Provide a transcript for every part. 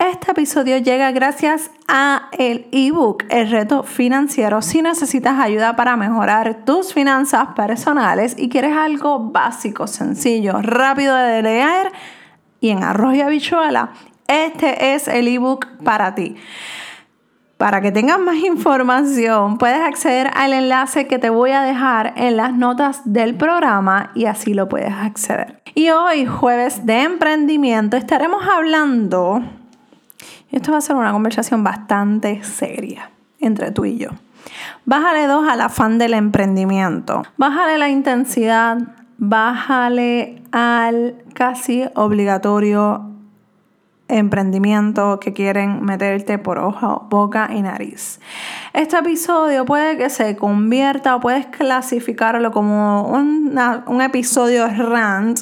Este episodio llega gracias a el ebook El reto financiero. Si necesitas ayuda para mejorar tus finanzas personales y quieres algo básico, sencillo, rápido de leer y en arroz y habichuela, este es el ebook para ti. Para que tengas más información, puedes acceder al enlace que te voy a dejar en las notas del programa y así lo puedes acceder. Y hoy, jueves de emprendimiento, estaremos hablando, esto va a ser una conversación bastante seria entre tú y yo. Bájale dos al afán del emprendimiento. Bájale la intensidad, bájale al casi obligatorio emprendimiento que quieren meterte por ojo, boca y nariz. Este episodio puede que se convierta o puedes clasificarlo como un episodio rant.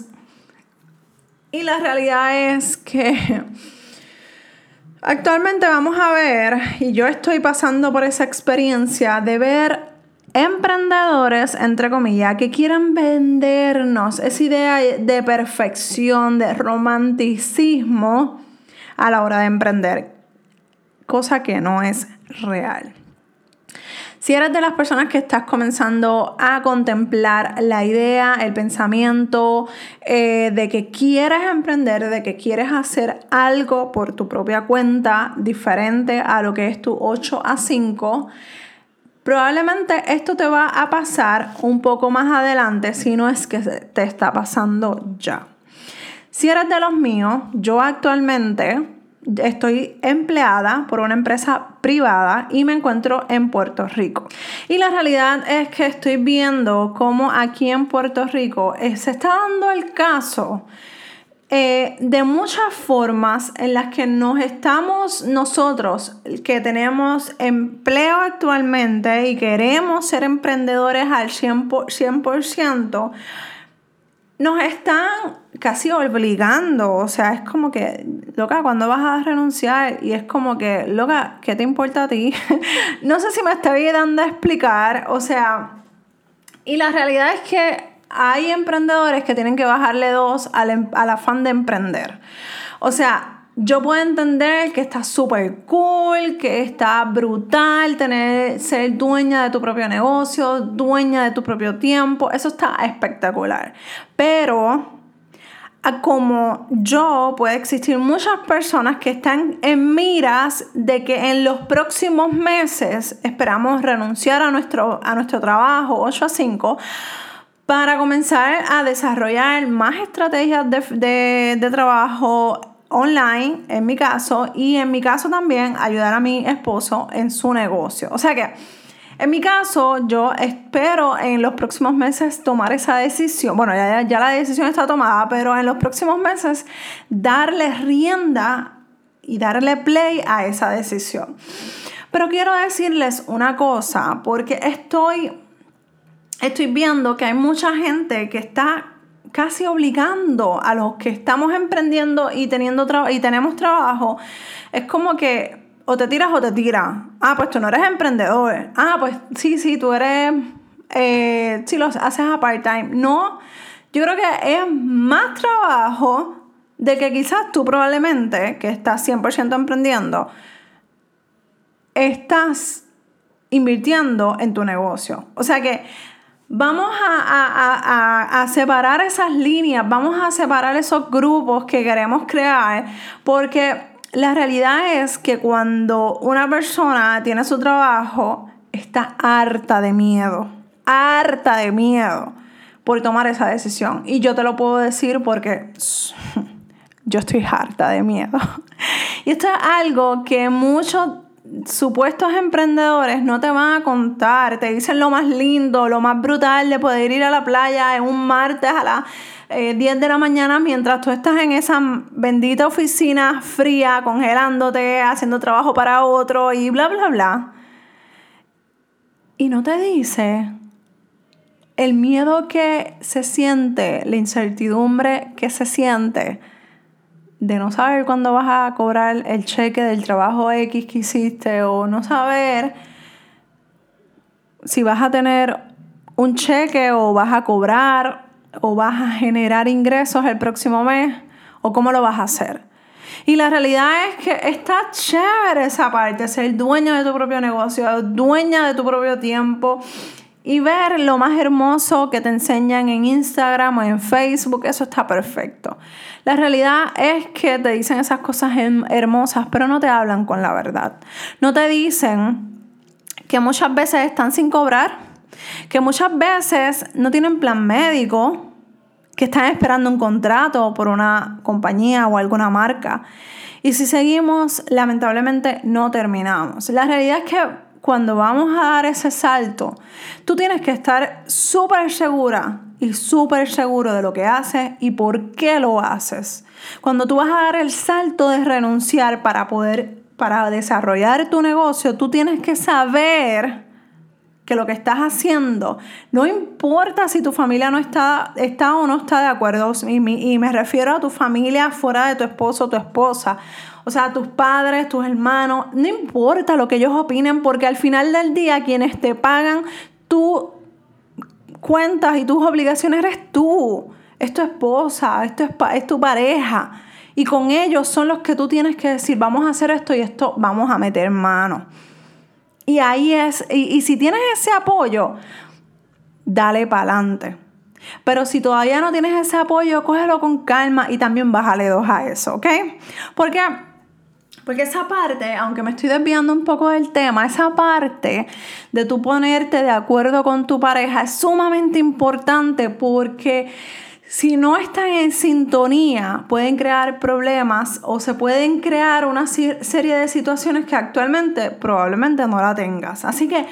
Y la realidad es que actualmente vamos a ver, y yo estoy pasando por esa experiencia de ver emprendedores, entre comillas, que quieran vendernos esa idea de perfección, de romanticismo a la hora de emprender, cosa que no es real. Si eres de las personas que estás comenzando a contemplar la idea, el pensamiento eh, de que quieres emprender, de que quieres hacer algo por tu propia cuenta diferente a lo que es tu 8 a 5, Probablemente esto te va a pasar un poco más adelante si no es que te está pasando ya. Si eres de los míos, yo actualmente estoy empleada por una empresa privada y me encuentro en Puerto Rico. Y la realidad es que estoy viendo cómo aquí en Puerto Rico eh, se está dando el caso eh, de muchas formas en las que nos estamos nosotros, que tenemos empleo actualmente y queremos ser emprendedores al 100%, nos están casi obligando, o sea, es como que, loca, cuando vas a renunciar? Y es como que, loca, ¿qué te importa a ti? no sé si me estoy dando a explicar, o sea, y la realidad es que hay emprendedores que tienen que bajarle dos al, em, al afán de emprender. O sea, yo puedo entender que está súper cool, que está brutal tener, ser dueña de tu propio negocio, dueña de tu propio tiempo. Eso está espectacular. Pero como yo, puede existir muchas personas que están en miras de que en los próximos meses esperamos renunciar a nuestro, a nuestro trabajo 8 a 5 para comenzar a desarrollar más estrategias de, trabajo online, en mi caso, y en mi caso también ayudar a mi esposo en su negocio. O sea que, en mi caso, yo espero en los próximos meses tomar esa decisión. Bueno, ya, ya la decisión está tomada, pero en los próximos meses darle rienda y darle play a esa decisión. Pero quiero decirles una cosa, porque estoy estoy viendo que hay mucha gente que está casi obligando a los que estamos emprendiendo y, teniendo y tenemos trabajo. Es como que o te tiras o te tiras. Ah, pues tú no eres emprendedor. Ah, pues sí, sí, tú eres, eh, si lo haces a part-time. No, yo creo que es más trabajo de que quizás tú probablemente, que estás 100% emprendiendo, estás invirtiendo en tu negocio. O sea que Vamos a, separar esas líneas, vamos a separar esos grupos que queremos crear, porque la realidad es que cuando una persona tiene su trabajo, está harta de miedo, harta de miedo por tomar esa decisión. Y yo te lo puedo decir porque yo estoy harta de miedo. Y esto es algo que muchos supuestos emprendedores no te van a contar, te dicen lo más lindo, lo más brutal de poder ir a la playa en un martes a las 10 eh, de la mañana mientras tú estás en esa bendita oficina fría, congelándote, haciendo trabajo para otro y bla, bla, bla. Y no te dice el miedo que se siente, la incertidumbre que se siente de no saber cuándo vas a cobrar el cheque del trabajo X que hiciste o no saber si vas a tener un cheque o vas a cobrar o vas a generar ingresos el próximo mes o cómo lo vas a hacer. Y la realidad es que está chévere esa parte, ser dueño de tu propio negocio, dueña de tu propio tiempo y ver lo más hermoso que te enseñan en Instagram o en Facebook, eso está perfecto. La realidad es que te dicen esas cosas hermosas, pero no te hablan con la verdad. No te dicen que muchas veces están sin cobrar, que muchas veces no tienen plan médico, que están esperando un contrato por una compañía o alguna marca. Y si seguimos, lamentablemente no terminamos. La realidad es que cuando vamos a dar ese salto, tú tienes que estar súper segura y súper seguro de lo que haces y por qué lo haces. Cuando tú vas a dar el salto de renunciar para poder, para desarrollar tu negocio, tú tienes que saber que lo que estás haciendo, no importa si tu familia no está, está o no está de acuerdo, y, me refiero a tu familia fuera de tu esposo o tu esposa, o sea, tus padres, tus hermanos, no importa lo que ellos opinen, porque al final del día quienes te pagan tus cuentas y tus obligaciones eres tú, es tu esposa, es, es tu pareja. Y con ellos son los que tú tienes que decir, vamos a hacer esto y esto, vamos a meter mano. Y ahí es, y, y si tienes ese apoyo, dale para adelante. Pero si todavía no tienes ese apoyo, cógelo con calma y también bájale dos a eso, ¿ok? Porque porque esa parte, aunque me estoy desviando un poco del tema, esa parte de tú ponerte de acuerdo con tu pareja es sumamente importante porque si no están en sintonía, pueden crear problemas o se pueden crear una serie de situaciones que actualmente probablemente no la tengas. Así que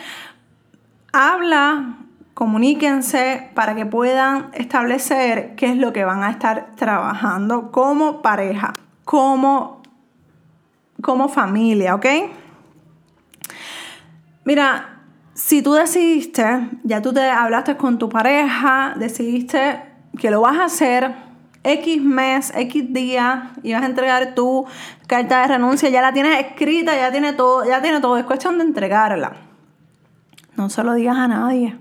habla, comuníquense para que puedan establecer qué es lo que van a estar trabajando como pareja, como como familia, ¿ok? Mira, si tú decidiste, ya tú te hablaste con tu pareja, decidiste que lo vas a hacer X mes, X día y vas a entregar tu carta de renuncia, ya la tienes escrita, ya tiene todo, ya tiene todo, es cuestión de entregarla. No se lo digas a nadie.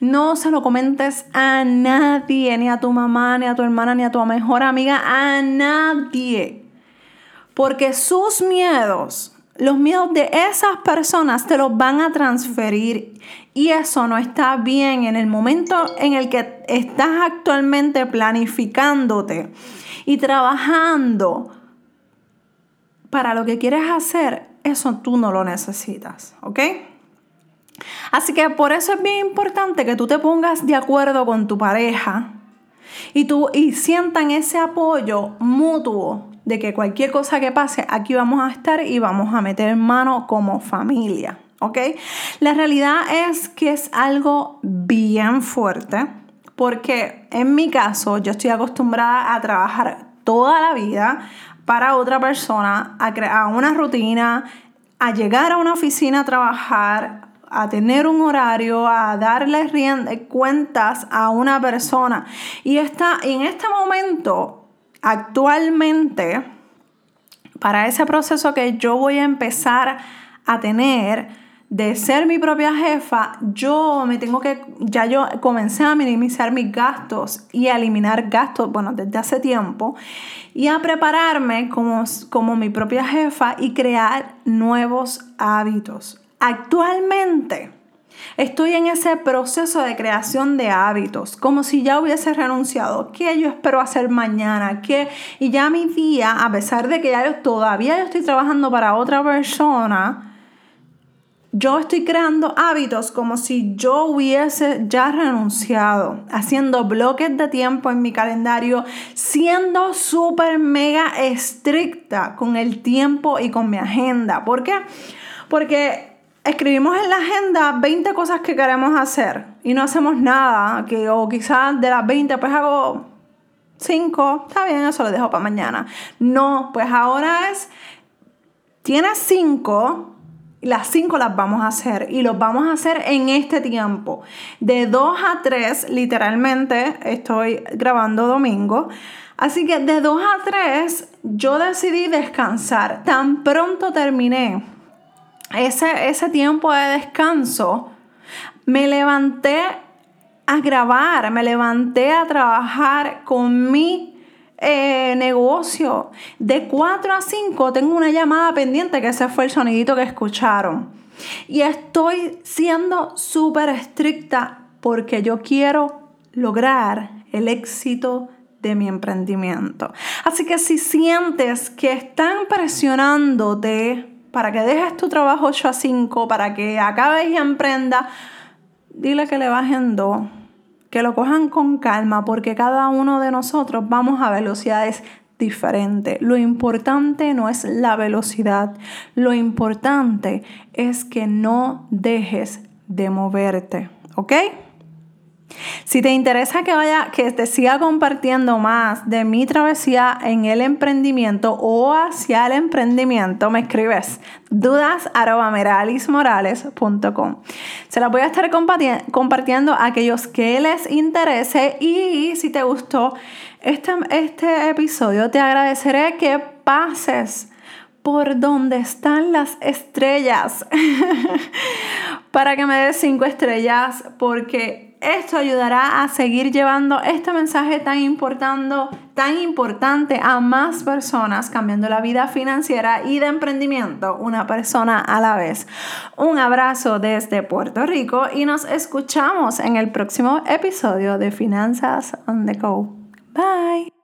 No se lo comentes a nadie, ni a tu mamá, ni a tu hermana, ni a tu mejor amiga, a nadie. Porque sus miedos, los miedos de esas personas te los van a transferir y eso no está bien en el momento en el que estás actualmente planificándote y trabajando para lo que quieres hacer, eso tú no lo necesitas, ¿ok? Así que por eso es bien importante que tú te pongas de acuerdo con tu pareja y, tú, y sientan ese apoyo mutuo de que cualquier cosa que pase, aquí vamos a estar y vamos a meter mano como familia, ¿ok? La realidad es que es algo bien fuerte porque en mi caso yo estoy acostumbrada a trabajar toda la vida para otra persona, a crear una rutina, a llegar a una oficina a trabajar, a tener un horario, a darle cuentas a una persona. Y está, en este momento actualmente, para ese proceso que yo voy a empezar a tener de ser mi propia jefa, yo me tengo que, ya yo comencé a minimizar mis gastos y a eliminar gastos, bueno, desde hace tiempo, y a prepararme como, como mi propia jefa y crear nuevos hábitos. Actualmente, Estoy en ese proceso de creación de hábitos, como si ya hubiese renunciado. ¿Qué yo espero hacer mañana? ¿Qué? Y ya mi día, a pesar de que ya yo todavía yo estoy trabajando para otra persona, yo estoy creando hábitos como si yo hubiese ya renunciado, haciendo bloques de tiempo en mi calendario, siendo súper mega estricta con el tiempo y con mi agenda. ¿Por qué? Porque escribimos en la agenda 20 cosas que queremos hacer y no hacemos nada, que, o quizás de las 20 pues hago 5, está bien, eso lo dejo para mañana. No, pues ahora es, tienes 5 las cinco las vamos a hacer y los vamos a hacer en este tiempo. De 2 a 3, literalmente, estoy grabando domingo. Así que de 2 a 3 yo decidí descansar. Tan pronto terminé ese, ese tiempo de descanso, me levanté a grabar, me levanté a trabajar con mi eh, negocio. De 4 a 5 tengo una llamada pendiente, que ese fue el sonidito que escucharon. Y estoy siendo súper estricta porque yo quiero lograr el éxito de mi emprendimiento. Así que si sientes que están presionándote para que dejes tu trabajo 8 a 5, para que acabes y emprenda, dile que le bajen dos que lo cojan con calma porque cada uno de nosotros vamos a velocidades diferentes. Lo importante no es la velocidad, lo importante es que no dejes de moverte, ¿ok? Si te interesa que vaya, que te siga compartiendo más de mi travesía en el emprendimiento o hacia el emprendimiento, me escribes dudas Se las voy a estar compartiendo a aquellos que les interese y si te gustó este, este episodio, te agradeceré que pases por donde están las estrellas. Para que me des cinco estrellas porque esto ayudará a seguir llevando este mensaje tan, tan importante a más personas, cambiando la vida financiera y de emprendimiento, una persona a la vez. Un abrazo desde Puerto Rico y nos escuchamos en el próximo episodio de Finanzas on the Go. Bye.